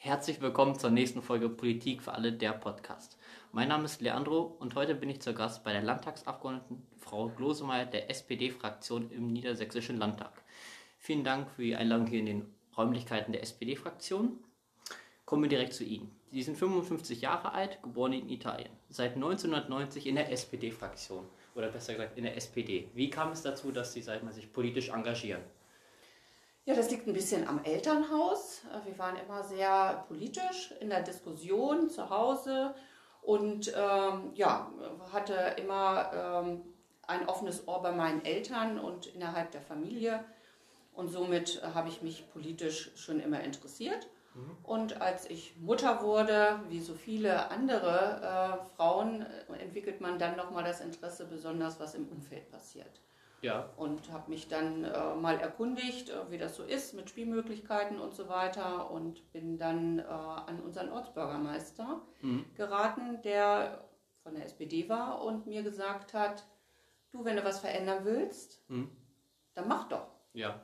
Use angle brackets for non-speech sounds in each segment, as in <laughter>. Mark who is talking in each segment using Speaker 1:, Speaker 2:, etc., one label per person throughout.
Speaker 1: Herzlich willkommen zur nächsten Folge Politik für alle, der Podcast. Mein Name ist Leandro und heute bin ich zu Gast bei der Landtagsabgeordneten Frau Glosemeyer der SPD-Fraktion im Niedersächsischen Landtag. Vielen Dank für die Einladung hier in den Räumlichkeiten der SPD-Fraktion. Kommen wir direkt zu Ihnen. Sie sind 55 Jahre alt, geboren in Italien, seit 1990 in der SPD-Fraktion oder besser gesagt in der SPD. Wie kam es dazu, dass Sie sich politisch engagieren?
Speaker 2: Ja, das liegt ein bisschen am Elternhaus. Wir waren immer sehr politisch in der Diskussion zu Hause und ähm, ja, hatte immer ähm, ein offenes Ohr bei meinen Eltern und innerhalb der Familie. Und somit habe ich mich politisch schon immer interessiert. Mhm. Und als ich Mutter wurde, wie so viele andere äh, Frauen, entwickelt man dann nochmal das Interesse, besonders was im Umfeld passiert. Ja. Und habe mich dann äh, mal erkundigt, äh, wie das so ist mit Spielmöglichkeiten und so weiter und bin dann äh, an unseren Ortsbürgermeister mhm. geraten, der von der SPD war und mir gesagt hat, du, wenn du was verändern willst, mhm. dann mach doch. Ja.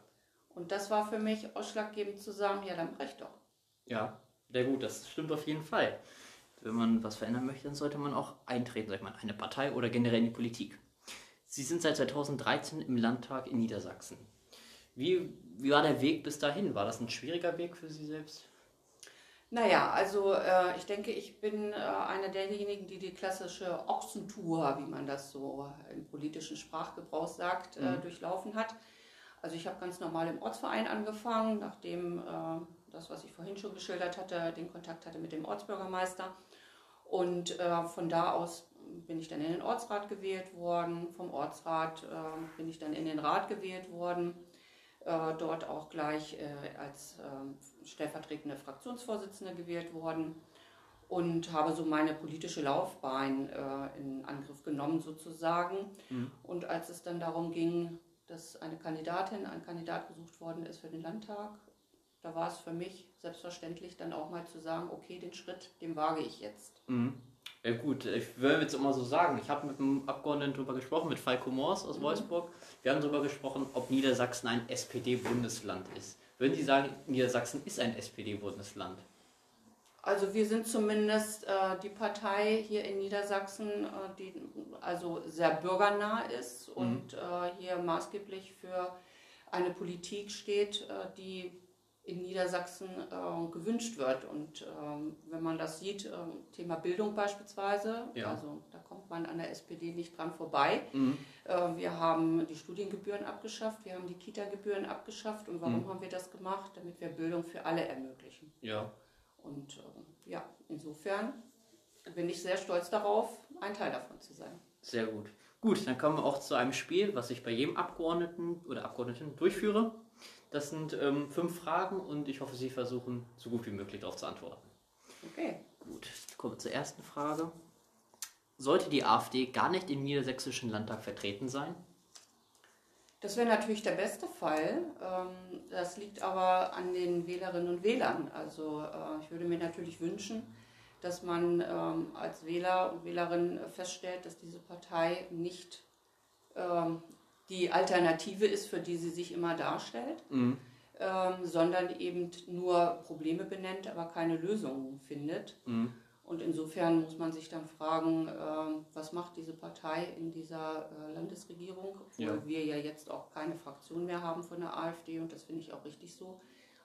Speaker 2: Und das war für mich ausschlaggebend zu sagen, ja, dann mach ich doch.
Speaker 1: Ja, sehr gut, das stimmt auf jeden Fall. Wenn man was verändern möchte, dann sollte man auch eintreten, sag ich mal, eine Partei oder generell in die Politik. Sie sind seit 2013 im Landtag in Niedersachsen. Wie, wie war der Weg bis dahin? War das ein schwieriger Weg für Sie selbst?
Speaker 2: Naja, also äh, ich denke, ich bin äh, einer derjenigen, die die klassische Ochsentour, wie man das so im politischen Sprachgebrauch sagt, äh, mhm. durchlaufen hat. Also ich habe ganz normal im Ortsverein angefangen, nachdem äh, das, was ich vorhin schon geschildert hatte, den Kontakt hatte mit dem Ortsbürgermeister. Und äh, von da aus bin ich dann in den Ortsrat gewählt worden. Vom Ortsrat äh, bin ich dann in den Rat gewählt worden. Äh, dort auch gleich äh, als ähm, stellvertretende Fraktionsvorsitzende gewählt worden und habe so meine politische Laufbahn äh, in Angriff genommen sozusagen. Mhm. Und als es dann darum ging, dass eine Kandidatin, ein Kandidat gesucht worden ist für den Landtag, da war es für mich selbstverständlich dann auch mal zu sagen, okay, den Schritt, den wage ich jetzt.
Speaker 1: Mhm. Ja gut, ich würde jetzt immer so sagen, ich habe mit einem Abgeordneten darüber gesprochen, mit Falco Moors aus mhm. Wolfsburg. Wir haben darüber gesprochen, ob Niedersachsen ein SPD-Bundesland ist. Würden Sie sagen, Niedersachsen ist ein SPD-Bundesland?
Speaker 2: Also wir sind zumindest äh, die Partei hier in Niedersachsen, äh, die also sehr bürgernah ist mhm. und äh, hier maßgeblich für eine Politik steht, äh, die in Niedersachsen äh, gewünscht wird. Und ähm, wenn man das sieht, äh, Thema Bildung beispielsweise, ja. also da kommt man an der SPD nicht dran vorbei. Mhm. Äh, wir haben die Studiengebühren abgeschafft, wir haben die Kita-Gebühren abgeschafft. Und warum mhm. haben wir das gemacht? Damit wir Bildung für alle ermöglichen. Ja. Und ähm, ja, insofern bin ich sehr stolz darauf, ein Teil davon zu sein.
Speaker 1: Sehr gut. Gut, dann kommen wir auch zu einem Spiel, was ich bei jedem Abgeordneten oder Abgeordneten durchführe. Das sind ähm, fünf Fragen und ich hoffe, Sie versuchen so gut wie möglich darauf zu antworten. Okay. Gut, kommen wir zur ersten Frage. Sollte die AfD gar nicht im Niedersächsischen Landtag vertreten sein?
Speaker 2: Das wäre natürlich der beste Fall. Ähm, das liegt aber an den Wählerinnen und Wählern. Also äh, ich würde mir natürlich wünschen, dass man ähm, als Wähler und Wählerin feststellt, dass diese Partei nicht ähm, die Alternative ist, für die sie sich immer darstellt, mhm. ähm, sondern eben nur Probleme benennt, aber keine Lösungen findet. Mhm. Und insofern muss man sich dann fragen, äh, was macht diese Partei in dieser äh, Landesregierung, obwohl ja. wir ja jetzt auch keine Fraktion mehr haben von der AfD und das finde ich auch richtig so.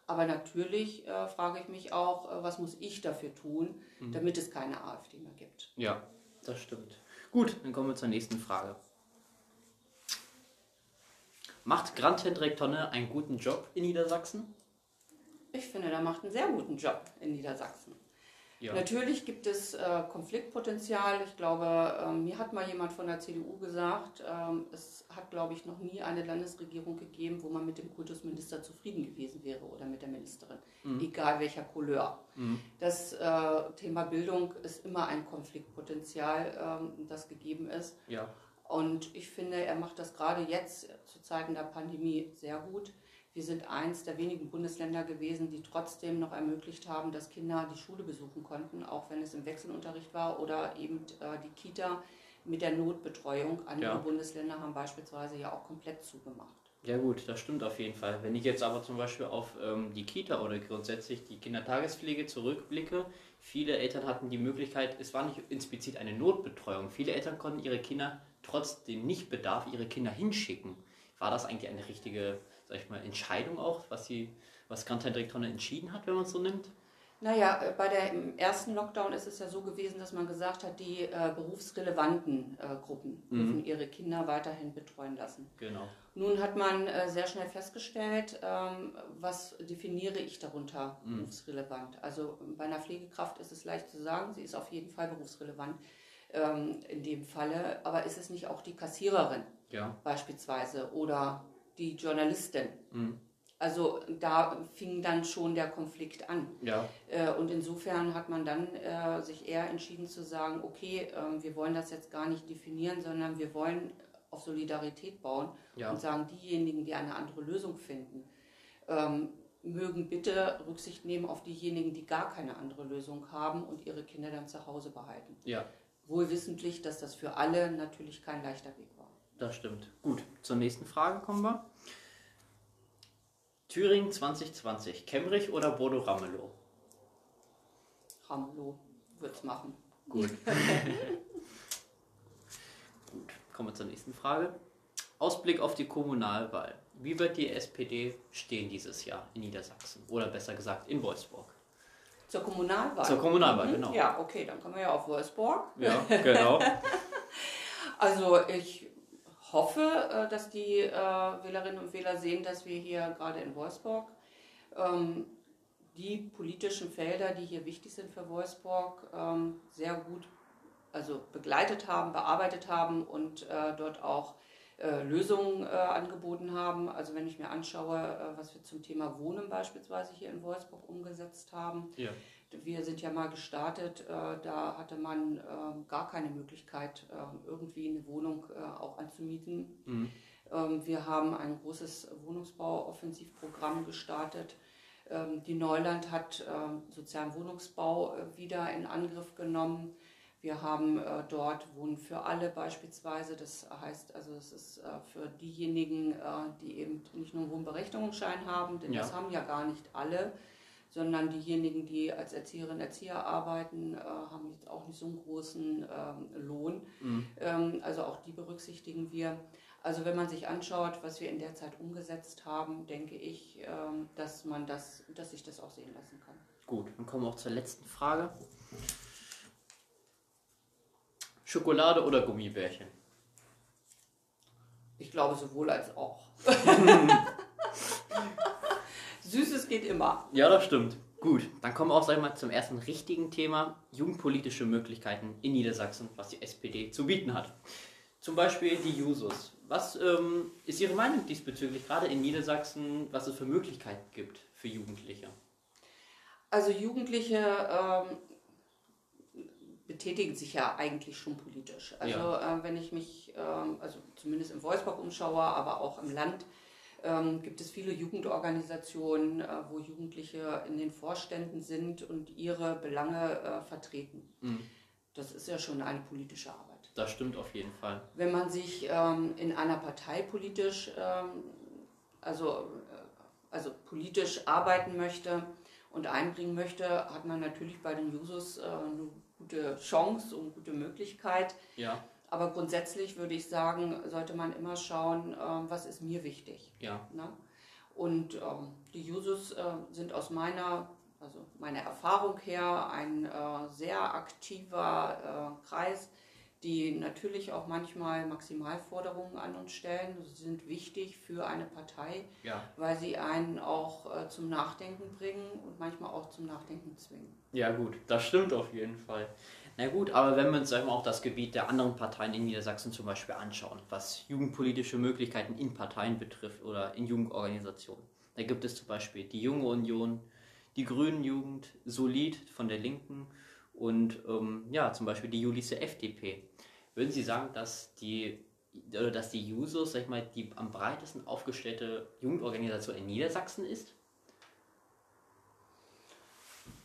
Speaker 2: Aber natürlich äh, frage ich mich auch, äh, was muss ich dafür tun, mhm. damit es keine AfD mehr gibt.
Speaker 1: Ja, das stimmt. Gut, dann kommen wir zur nächsten Frage. Macht Grant Hendrik Tonne einen guten Job in Niedersachsen?
Speaker 2: Ich finde, er macht einen sehr guten Job in Niedersachsen. Ja. Natürlich gibt es äh, Konfliktpotenzial. Ich glaube, ähm, mir hat mal jemand von der CDU gesagt, ähm, es hat, glaube ich, noch nie eine Landesregierung gegeben, wo man mit dem Kultusminister zufrieden gewesen wäre oder mit der Ministerin, mhm. egal welcher Couleur. Mhm. Das äh, Thema Bildung ist immer ein Konfliktpotenzial, ähm, das gegeben ist. Ja. Und ich finde, er macht das gerade jetzt zu Zeiten der Pandemie sehr gut. Wir sind eins der wenigen Bundesländer gewesen, die trotzdem noch ermöglicht haben, dass Kinder die Schule besuchen konnten, auch wenn es im Wechselunterricht war oder eben äh, die Kita mit der Notbetreuung. Andere ja. Bundesländer haben beispielsweise ja auch komplett zugemacht.
Speaker 1: Ja gut, das stimmt auf jeden Fall. Wenn ich jetzt aber zum Beispiel auf ähm, die Kita oder grundsätzlich die Kindertagespflege zurückblicke, viele Eltern hatten die Möglichkeit, es war nicht explizit eine Notbetreuung. Viele Eltern konnten ihre Kinder trotz dem Nichtbedarf ihre Kinder hinschicken. War das eigentlich eine richtige, sag ich mal, Entscheidung auch, was die, was Krankendirektorin entschieden hat, wenn man es so nimmt?
Speaker 2: Naja, äh, bei der im ersten Lockdown ist es ja so gewesen, dass man gesagt hat, die äh, berufsrelevanten äh, Gruppen mhm. dürfen ihre Kinder weiterhin betreuen lassen.
Speaker 1: Genau.
Speaker 2: Nun hat man äh, sehr schnell festgestellt, ähm, was definiere ich darunter mhm. berufsrelevant. Also bei einer Pflegekraft ist es leicht zu sagen, sie ist auf jeden Fall berufsrelevant ähm, in dem Falle, aber ist es nicht auch die Kassiererin
Speaker 1: ja.
Speaker 2: beispielsweise oder die Journalistin?
Speaker 1: Mhm.
Speaker 2: Also da fing dann schon der Konflikt an.
Speaker 1: Ja.
Speaker 2: Äh, und insofern hat man dann äh, sich eher entschieden zu sagen, okay, ähm, wir wollen das jetzt gar nicht definieren, sondern wir wollen auf Solidarität bauen
Speaker 1: ja.
Speaker 2: und sagen, diejenigen, die eine andere Lösung finden, ähm, mögen bitte Rücksicht nehmen auf diejenigen, die gar keine andere Lösung haben und ihre Kinder dann zu Hause behalten.
Speaker 1: Ja.
Speaker 2: Wohl wissentlich, dass das für alle natürlich kein leichter Weg war.
Speaker 1: Das stimmt. Gut, zur nächsten Frage kommen wir. Thüringen 2020, Kemmerich oder Bodo Ramelow?
Speaker 2: Ramelow wird es machen.
Speaker 1: Gut. <laughs> Gut, kommen wir zur nächsten Frage. Ausblick auf die Kommunalwahl. Wie wird die SPD stehen dieses Jahr in Niedersachsen? Oder besser gesagt in Wolfsburg?
Speaker 2: Zur Kommunalwahl?
Speaker 1: Zur Kommunalwahl,
Speaker 2: mhm.
Speaker 1: genau.
Speaker 2: Ja, okay, dann kommen wir ja auf Wolfsburg.
Speaker 1: Ja, genau. <laughs>
Speaker 2: also ich hoffe, äh, dass die äh, Wählerinnen und Wähler sehen, dass wir hier gerade in Wolfsburg ähm, die politischen Felder, die hier wichtig sind für Wolfsburg, ähm, sehr gut also begleitet haben, bearbeitet haben und äh, dort auch Lösungen angeboten haben. Also wenn ich mir anschaue, was wir zum Thema Wohnen beispielsweise hier in Wolfsburg umgesetzt haben,
Speaker 1: ja.
Speaker 2: Wir sind ja mal gestartet, äh, da hatte man ähm, gar keine Möglichkeit, ähm, irgendwie eine Wohnung äh, auch anzumieten.
Speaker 1: Mhm.
Speaker 2: Ähm, wir haben ein großes Wohnungsbau-Offensivprogramm gestartet. Die Neuland hat sozialen Wohnungsbau äh, wieder in Angriff genommen. Wir haben dort Wohnen für alle beispielsweise. Das heißt also, es ist für diejenigen, die eben nicht nur einen Wohnberechtigungsschein haben, denn
Speaker 1: ja.
Speaker 2: das haben ja gar nicht alle sondern diejenigen, die als Erzieherin, Erzieher arbeiten, äh, haben jetzt auch nicht so einen großen ähm, Lohn.
Speaker 1: Mhm.
Speaker 2: Ähm, also auch die berücksichtigen wir. Also wenn man sich anschaut, was wir in der Zeit umgesetzt haben, denke ich, ähm, dass man das, dass sich das auch sehen lassen kann.
Speaker 1: Gut, dann kommen wir auch zur letzten Frage. Schokolade oder Gummibärchen?
Speaker 2: Ich glaube sowohl als auch. <laughs> Süßes geht immer.
Speaker 1: Ja, das stimmt. Gut, dann kommen wir auch sag ich mal, zum ersten richtigen Thema: jugendpolitische Möglichkeiten in Niedersachsen, was die SPD zu bieten hat. Zum Beispiel die Jusos. Was ähm, ist Ihre Meinung diesbezüglich, gerade in Niedersachsen, was es für Möglichkeiten gibt für Jugendliche?
Speaker 2: Also Jugendliche ähm, betätigen sich ja eigentlich schon politisch. Also ja. äh, wenn ich mich, ähm, also zumindest in Wolfsburg umschaue, aber auch im Land, ähm, gibt es viele Jugendorganisationen, äh, wo Jugendliche in den Vorständen sind und ihre Belange äh, vertreten.
Speaker 1: Mhm.
Speaker 2: Das ist ja schon eine politische Arbeit.
Speaker 1: Das stimmt auf jeden Fall.
Speaker 2: Wenn man sich ähm, in einer Partei politisch, ähm, also, äh, also politisch arbeiten möchte und einbringen möchte, hat man natürlich bei den Jusos äh, eine gute Chance und gute Möglichkeit.
Speaker 1: Ja
Speaker 2: aber grundsätzlich würde ich sagen, sollte man immer schauen, ähm, was ist mir wichtig.
Speaker 1: Ja.
Speaker 2: Ne? Und ähm, die Jusos äh, sind aus meiner, also meiner Erfahrung her ein äh, sehr aktiver äh, Kreis, die natürlich auch manchmal Maximalforderungen an uns stellen. Sie sind wichtig für eine Partei,
Speaker 1: ja.
Speaker 2: weil sie einen auch äh, zum Nachdenken bringen und manchmal auch zum Nachdenken zwingen.
Speaker 1: Ja gut, das stimmt auf jeden Fall. Na gut, aber wenn wir uns wir, auch das Gebiet der anderen Parteien in Niedersachsen zum Beispiel anschauen, was jugendpolitische Möglichkeiten in Parteien betrifft oder in Jugendorganisationen, da gibt es zum Beispiel die Junge Union, die Grünen Jugend, Solid von der Linken und ähm, ja, zum Beispiel die Julisse FDP. Würden Sie sagen, dass die oder dass die Jusos, sag ich mal, die am breitesten aufgestellte Jugendorganisation in Niedersachsen ist?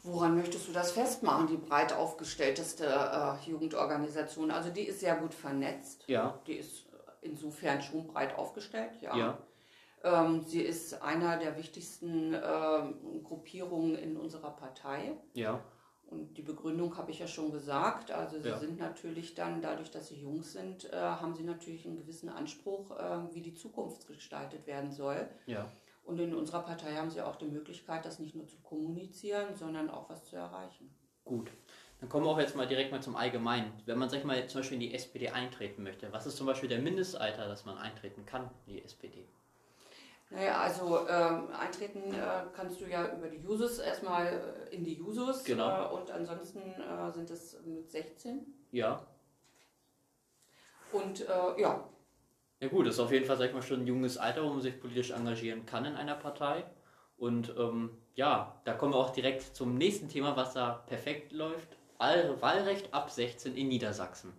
Speaker 2: Woran möchtest du das festmachen, die breit aufgestellteste äh, Jugendorganisation? Also die ist sehr gut vernetzt.
Speaker 1: Ja.
Speaker 2: Die ist insofern schon breit aufgestellt, ja.
Speaker 1: ja.
Speaker 2: Ähm, sie ist einer der wichtigsten ähm, Gruppierungen in unserer Partei.
Speaker 1: Ja.
Speaker 2: Und die Begründung habe ich ja schon gesagt. Also sie
Speaker 1: Ja.
Speaker 2: sind natürlich dann, dadurch, dass sie jung sind, äh, haben sie natürlich einen gewissen Anspruch, äh, wie die Zukunft gestaltet werden soll.
Speaker 1: Ja.
Speaker 2: Und in unserer Partei haben sie auch die Möglichkeit, das nicht nur zu kommunizieren, sondern auch was zu erreichen.
Speaker 1: Gut. Dann kommen wir auch jetzt mal direkt mal zum Allgemeinen. Wenn man, sag ich mal, zum Beispiel in die SPD eintreten möchte, was ist zum Beispiel der Mindestalter, dass man eintreten kann in die SPD?
Speaker 2: Naja, also ähm, eintreten äh, kannst du ja über die Jusos erstmal äh, in die Jusos.
Speaker 1: Genau.
Speaker 2: Äh, und ansonsten äh, sind es mit 16.
Speaker 1: Ja.
Speaker 2: Und äh, ja,
Speaker 1: Ja gut, das ist auf jeden Fall, sag ich mal, schon ein junges Alter, wo man sich politisch engagieren kann in einer Partei. Und ähm, ja, da kommen wir auch direkt zum nächsten Thema, was da perfekt läuft. Wahlrecht ab 16 in Niedersachsen.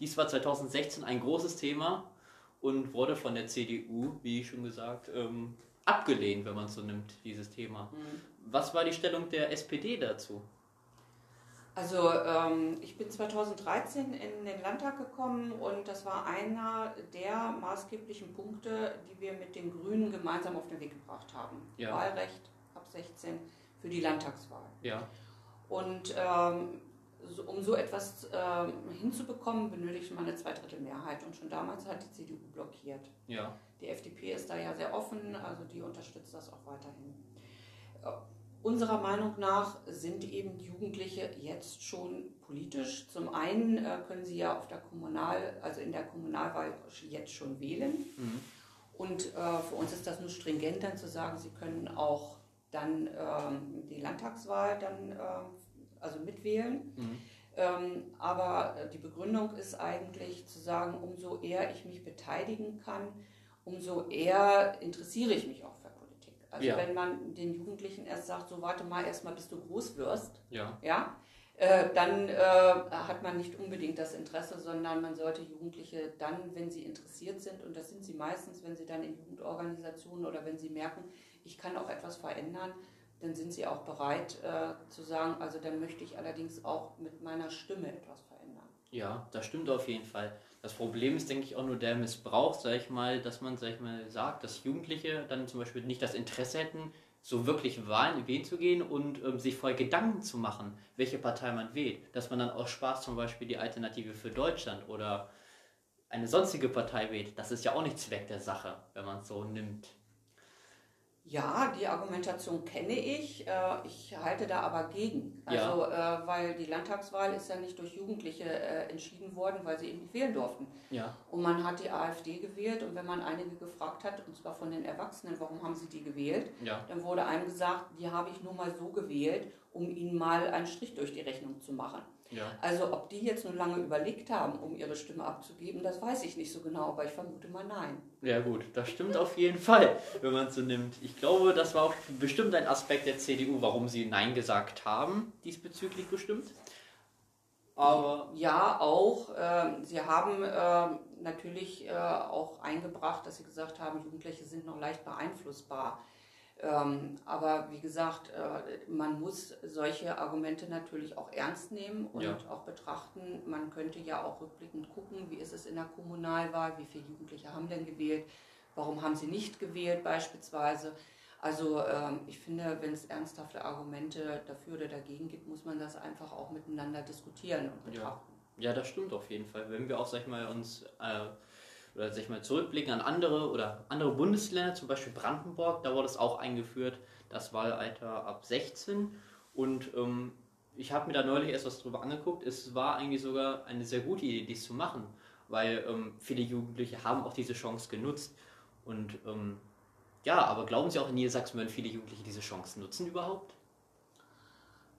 Speaker 1: Dies war 2016 ein großes Thema und wurde von der CDU, wie schon gesagt, ähm, abgelehnt, wenn man es so nimmt, dieses Thema. Was war die Stellung der SPD dazu?
Speaker 2: Also ähm, ich bin 2013 in den Landtag gekommen und das war einer der maßgeblichen Punkte, die wir mit den Grünen gemeinsam auf den Weg gebracht haben.
Speaker 1: Ja.
Speaker 2: Wahlrecht ab 16 für die Landtagswahl.
Speaker 1: Ja,
Speaker 2: Und ähm, so, um so etwas ähm, hinzubekommen, benötigt man eine Zweidrittelmehrheit. Und schon damals hat die CDU blockiert.
Speaker 1: ja,
Speaker 2: Die FDP ist da ja sehr offen, also die unterstützt das auch weiterhin. Äh, Unserer Meinung nach sind eben Jugendliche jetzt schon politisch. Zum einen äh, können sie ja auf der Kommunal, also in der Kommunalwahl jetzt schon wählen.
Speaker 1: mhm.
Speaker 2: Und äh, für uns ist das nur stringent, dann zu sagen, sie können auch dann ähm, die Landtagswahl dann ähm, also mitwählen.
Speaker 1: Mhm.
Speaker 2: Ähm, aber äh, die Begründung ist eigentlich zu sagen, umso eher ich mich beteiligen kann, umso eher interessiere ich mich auch für Politik. Also
Speaker 1: Ja.
Speaker 2: wenn man den Jugendlichen erst sagt, so warte mal erstmal, bis du groß wirst,
Speaker 1: ja,
Speaker 2: ja, äh, dann äh, hat man nicht unbedingt das Interesse, sondern man sollte Jugendliche dann, wenn sie interessiert sind, und das sind sie meistens, wenn sie dann in Jugendorganisationen oder wenn sie merken, ich kann auch etwas verändern, dann sind sie auch bereit äh, zu sagen, also dann möchte ich allerdings auch mit meiner Stimme etwas verändern.
Speaker 1: Ja, das stimmt auf jeden Fall. Das Problem ist, denke ich, auch nur der Missbrauch, sag ich mal, dass man, sag ich mal, sagt, dass Jugendliche dann zum Beispiel nicht das Interesse hätten, so wirklich Wahlen wählen zu gehen und ähm, sich vorher Gedanken zu machen, welche Partei man wählt. Dass man dann aus Spaß zum Beispiel die Alternative für Deutschland oder eine sonstige Partei wählt. Das ist ja auch nicht Zweck der Sache, wenn man es so nimmt.
Speaker 2: Ja, die Argumentation kenne ich. Äh, Ich halte da aber gegen. Also, äh, weil die Landtagswahl ist ja nicht durch Jugendliche äh, entschieden worden, weil sie eben nicht wählen durften.
Speaker 1: Ja,
Speaker 2: Und man hat die AfD gewählt und wenn man einige gefragt hat, und zwar von den Erwachsenen, warum haben sie die gewählt,
Speaker 1: ja,
Speaker 2: dann wurde einem gesagt, die habe ich nur mal so gewählt, um ihnen mal einen Strich durch die Rechnung zu machen.
Speaker 1: ja.
Speaker 2: Also ob die jetzt nur lange überlegt haben, um ihre Stimme abzugeben, das weiß ich nicht so genau, aber ich vermute mal nein.
Speaker 1: Ja gut, das stimmt auf jeden Fall, wenn man es so nimmt. Ich glaube, das war auch bestimmt ein Aspekt der CDU, warum sie Nein gesagt haben, diesbezüglich bestimmt. Aber
Speaker 2: Ja, auch. ähm, sie haben ähm, natürlich äh, auch eingebracht, dass sie gesagt haben, Jugendliche sind noch leicht beeinflussbar. Ähm, aber wie gesagt, äh, man muss solche Argumente natürlich auch ernst nehmen und
Speaker 1: Ja.
Speaker 2: auch betrachten. Man könnte ja auch rückblickend gucken, wie ist es in der Kommunalwahl, wie viele Jugendliche haben denn gewählt, warum haben sie nicht gewählt beispielsweise. Also ähm, ich finde, wenn es ernsthafte Argumente dafür oder dagegen gibt, muss man das einfach auch miteinander diskutieren und
Speaker 1: Ja.
Speaker 2: betrachten.
Speaker 1: ja, das stimmt auf jeden Fall. Wenn wir auch, sag ich mal, uns äh, oder sag ich mal, zurückblicken an andere oder andere Bundesländer, zum Beispiel Brandenburg, da wurde es auch eingeführt, das Wahlalter ab 16. Und ähm, ich habe mir da neulich erst was drüber angeguckt. Es war eigentlich sogar eine sehr gute Idee, dies zu machen, weil ähm, viele Jugendliche haben auch diese Chance genutzt. Und ähm, ja, aber glauben Sie auch in Niedersachsen würden viele Jugendliche diese Chance nutzen überhaupt?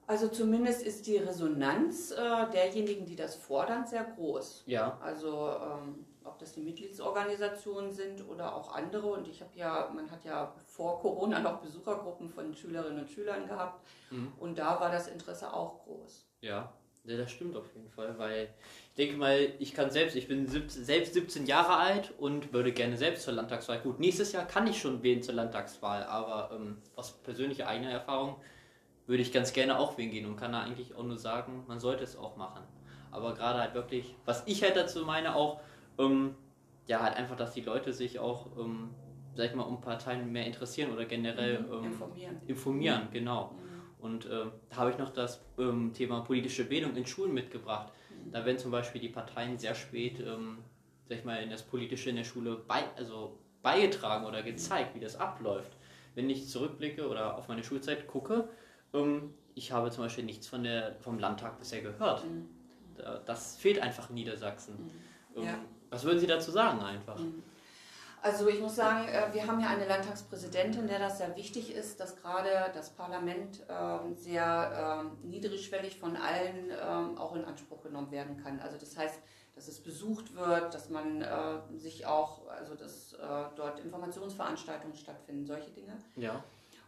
Speaker 2: Also zumindest ist die Resonanz äh, derjenigen, die das fordern, sehr groß.
Speaker 1: Ja,
Speaker 2: Also ähm, ob das die Mitgliedsorganisationen sind oder auch andere. Und ich habe ja, man hat ja vor Corona noch Besuchergruppen von Schülerinnen und Schülern gehabt.
Speaker 1: Mhm.
Speaker 2: Und da war das Interesse auch groß.
Speaker 1: ja, ja, das stimmt auf jeden Fall, weil ich denke mal, ich kann selbst, ich bin selbst 17 Jahre alt und würde gerne selbst zur Landtagswahl. Gut, nächstes Jahr kann ich schon wählen zur Landtagswahl, aber ähm, aus persönlicher eigener Erfahrung würde ich ganz gerne auch wählen gehen und kann da eigentlich auch nur sagen, man sollte es auch machen. Aber gerade halt wirklich, was ich halt dazu meine, auch, ähm, ja, halt einfach, dass die Leute sich auch ähm, sag ich mal, um Parteien mehr interessieren oder generell
Speaker 2: Mhm,
Speaker 1: ähm,
Speaker 2: informieren.
Speaker 1: informieren, genau.
Speaker 2: Mhm.
Speaker 1: Und äh, da habe ich noch das ähm, Thema politische Bildung in Schulen mitgebracht. Da werden zum Beispiel die Parteien sehr spät, ähm, sag ich mal, in das Politische in der Schule bei, also beigetragen oder gezeigt, wie das abläuft. Wenn ich zurückblicke oder auf meine Schulzeit gucke, ich habe zum Beispiel nichts von der, vom Landtag bisher gehört.
Speaker 2: Mhm.
Speaker 1: Da- Das fehlt einfach in Niedersachsen. Ähm,
Speaker 2: Ja.
Speaker 1: Was würden Sie dazu sagen einfach?
Speaker 2: Also ich muss sagen, äh, wir haben ja eine Landtagspräsidentin, der das sehr wichtig ist, dass gerade das Parlament ähm, sehr ähm, niedrigschwellig von allen ähm, auch in Anspruch genommen werden kann. Also das heißt, dass es besucht wird, dass man äh, sich auch, also dass äh, dort Informationsveranstaltungen stattfinden, solche Dinge.
Speaker 1: Ja,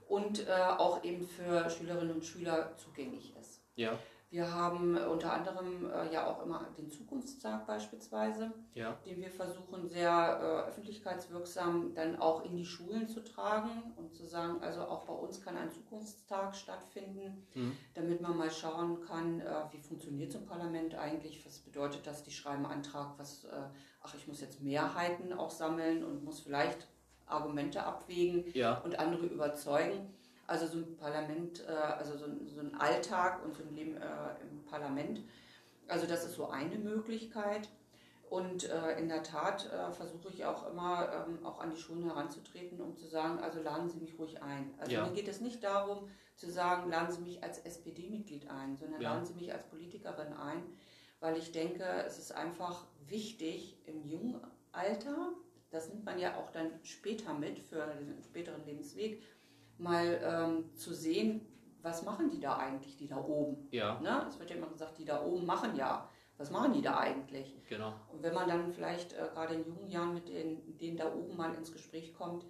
Speaker 2: Und auch eben für Schülerinnen und Schüler zugänglich ist.
Speaker 1: ja,
Speaker 2: Wir haben äh, unter anderem äh, ja auch immer den Zukunftstag beispielsweise
Speaker 1: ja,
Speaker 2: den wir versuchen sehr äh, öffentlichkeitswirksam dann auch in die Schulen zu tragen und zu sagen, also auch bei uns kann ein Zukunftstag stattfinden,
Speaker 1: Mhm.
Speaker 2: damit man mal schauen kann, äh, wie funktioniert so ein Parlament eigentlich, was bedeutet das, die schreiben Antrag, was, äh, ach, ich muss jetzt Mehrheiten auch sammeln und muss vielleicht Argumente abwägen
Speaker 1: ja,
Speaker 2: und andere überzeugen. Also so ein Parlament, äh, also so ein, so ein Alltag und so ein Leben äh, im Parlament. Also das ist so eine Möglichkeit. Und äh, in der Tat äh, versuche ich auch immer, ähm, auch an die Schulen heranzutreten, um zu sagen, also laden Sie mich ruhig ein. Also
Speaker 1: Ja.
Speaker 2: mir geht es nicht darum zu sagen, laden Sie mich als SPD-Mitglied ein, sondern
Speaker 1: Ja.
Speaker 2: laden Sie mich als Politikerin ein, weil ich denke, es ist einfach wichtig im jungen Alter, das nimmt man ja auch dann später mit für den späteren Lebensweg, mal ähm, zu sehen, was machen die da eigentlich, die da oben.
Speaker 1: ja,
Speaker 2: Ne? Es wird ja immer gesagt, die da oben machen ja. Was machen die da eigentlich?
Speaker 1: genau.
Speaker 2: Und wenn man dann vielleicht äh, gerade in jungen Jahren mit den, denen da oben mal ins Gespräch kommt,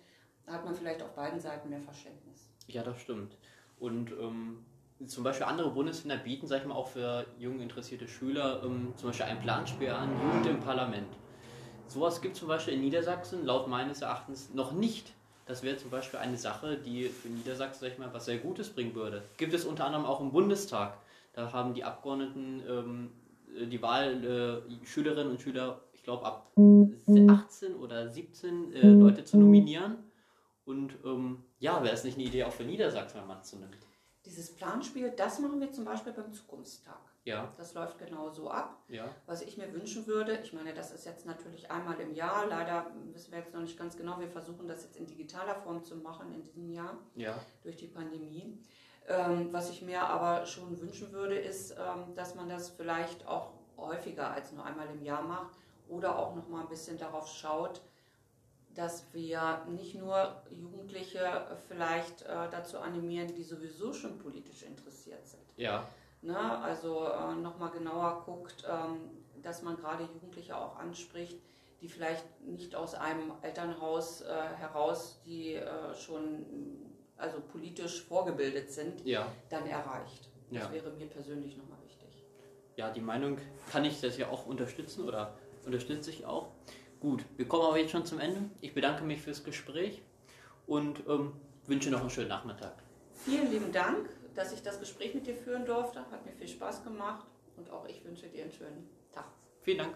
Speaker 2: hat man vielleicht auf beiden Seiten mehr Verständnis.
Speaker 1: Ja, das stimmt. Und ähm, zum Beispiel andere Bundesländer bieten, sag ich mal, auch für jung interessierte Schüler ähm, zum Beispiel ein Planspiel an, Jugend im Parlament. Sowas gibt es zum Beispiel in Niedersachsen laut meines Erachtens noch nicht. Das wäre zum Beispiel eine Sache, die für Niedersachsen, sag ich mal, was sehr Gutes bringen würde. Gibt es unter anderem auch im Bundestag. Da haben die Abgeordneten ähm, die Wahl, äh, Schülerinnen und Schüler, ich glaube, ab 18 oder 17 äh, Leute zu nominieren. Und ähm, ja, wäre es nicht eine Idee auch für Niedersachsen, es so nimmt?
Speaker 2: Dieses Planspiel, das machen wir zum Beispiel beim Zukunftstag.
Speaker 1: Ja,
Speaker 2: Das läuft genau so ab.
Speaker 1: ja,
Speaker 2: Was ich mir wünschen würde, ich meine, das ist jetzt natürlich einmal im Jahr, leider wissen wir jetzt noch nicht ganz genau, wir versuchen das jetzt in digitaler Form zu machen in diesem Jahr
Speaker 1: ja,
Speaker 2: durch die Pandemie. Ähm, was ich mir aber schon wünschen würde, ist, ähm, dass man das vielleicht auch häufiger als nur einmal im Jahr macht oder auch noch mal ein bisschen darauf schaut, dass wir nicht nur Jugendliche vielleicht äh, dazu animieren, die sowieso schon politisch interessiert sind.
Speaker 1: ja,
Speaker 2: Ne? Also äh, nochmal genauer guckt, ähm, dass man gerade Jugendliche auch anspricht, die vielleicht nicht aus einem Elternhaus äh, heraus, die äh, schon also politisch vorgebildet sind,
Speaker 1: ja.
Speaker 2: dann erreicht. Das
Speaker 1: Ja.
Speaker 2: wäre mir persönlich nochmal wichtig.
Speaker 1: Ja, die Meinung kann ich das ja auch unterstützen oder unterstütze ich auch. Gut, wir kommen aber jetzt schon zum Ende. Ich bedanke mich fürs Gespräch und ähm, wünsche noch einen schönen Nachmittag.
Speaker 2: Vielen lieben Dank, dass ich das Gespräch mit dir führen durfte. Hat mir viel Spaß gemacht und auch ich wünsche dir einen schönen Tag.
Speaker 1: Vielen Dank.